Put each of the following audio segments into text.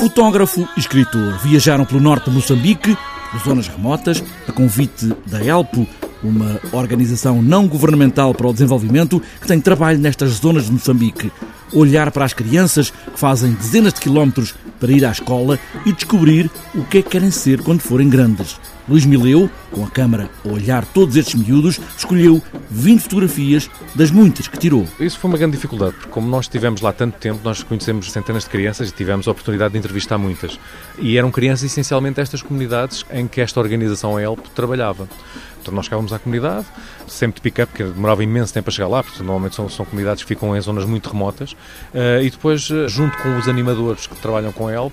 Fotógrafo e escritor viajaram pelo norte de Moçambique, zonas remotas, a convite da ELPO, uma organização não governamental para o desenvolvimento que tem trabalho nestas zonas de Moçambique. Olhar para as crianças que fazem dezenas de quilómetros para ir à escola e descobrir o que é que querem ser quando forem grandes. Luís Mileu, com a câmara a olhar todos estes miúdos, escolheu 20 fotografias das muitas que tirou. Isso foi uma grande dificuldade, porque como nós estivemos lá tanto tempo, nós conhecemos centenas de crianças e tivemos a oportunidade de entrevistar muitas. E eram crianças essencialmente destas comunidades em que esta organização ELP trabalhava. Então nós chegávamos à comunidade, sempre de pick-up, porque demorava imenso tempo a chegar lá, porque normalmente são, são comunidades que ficam em zonas muito remotas, uh, e depois, uh, junto com os animadores que trabalham com a ELP,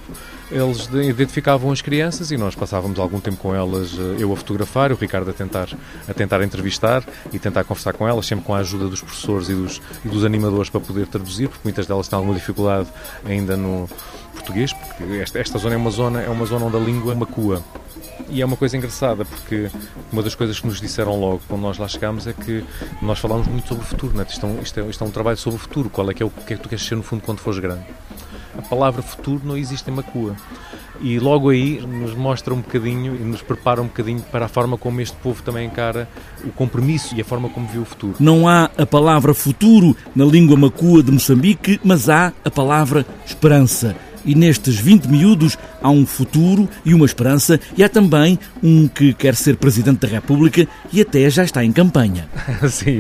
eles identificavam as crianças e nós passávamos algum tempo com elas, uh, eu a fotografar, o Ricardo a tentar, a tentar entrevistar e tentar conversar com elas, sempre com a ajuda dos professores e dos, e dos animadores para poder traduzir, porque muitas delas têm alguma dificuldade ainda no português, porque esta, esta zona é uma zona, é uma zona onde a língua é uma cua. E é uma coisa engraçada, porque uma das coisas que nos disseram logo quando nós lá chegámos é que nós falámos muito sobre o futuro. Né? Isto, é um, isto, é, isto é um trabalho sobre o futuro. Qual é que é o, que é que tu queres ser no fundo quando fores grande? A palavra futuro não existe em Macua. E logo aí nos mostra um bocadinho e nos prepara um bocadinho para a forma como este povo também encara o compromisso e a forma como viu o futuro. Não há a palavra futuro na língua macua de Moçambique, mas há a palavra esperança e nestes 20 miúdos há um futuro e uma esperança e há também um que quer ser Presidente da República e até já está em campanha. Sim,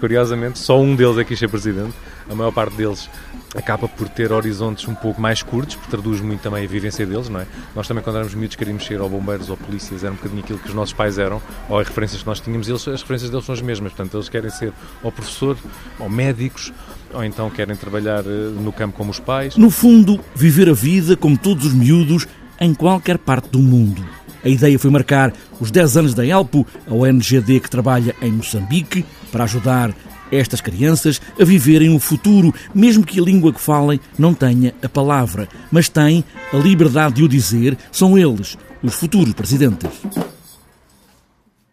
curiosamente só um deles é que ser Presidente. A maior parte deles acaba por ter horizontes um pouco mais curtos, porque traduz muito também a vivência deles, não é? Nós também, quando éramos miúdos, queríamos ser ou bombeiros ou polícias, era um bocadinho aquilo que os nossos pais eram, ou as referências que nós tínhamos, eles, as referências deles são as mesmas, portanto, eles querem ser ou professor, ou médicos, ou então querem trabalhar eh, no campo como os pais. No fundo, viver a vida como todos os miúdos em qualquer parte do mundo. A ideia foi marcar os 10 anos da ELPO, a ONGD que trabalha em Moçambique, para ajudar estas crianças a viverem o futuro, mesmo que a língua que falem não tenha a palavra, mas têm a liberdade de o dizer, são eles, os futuros presidentes.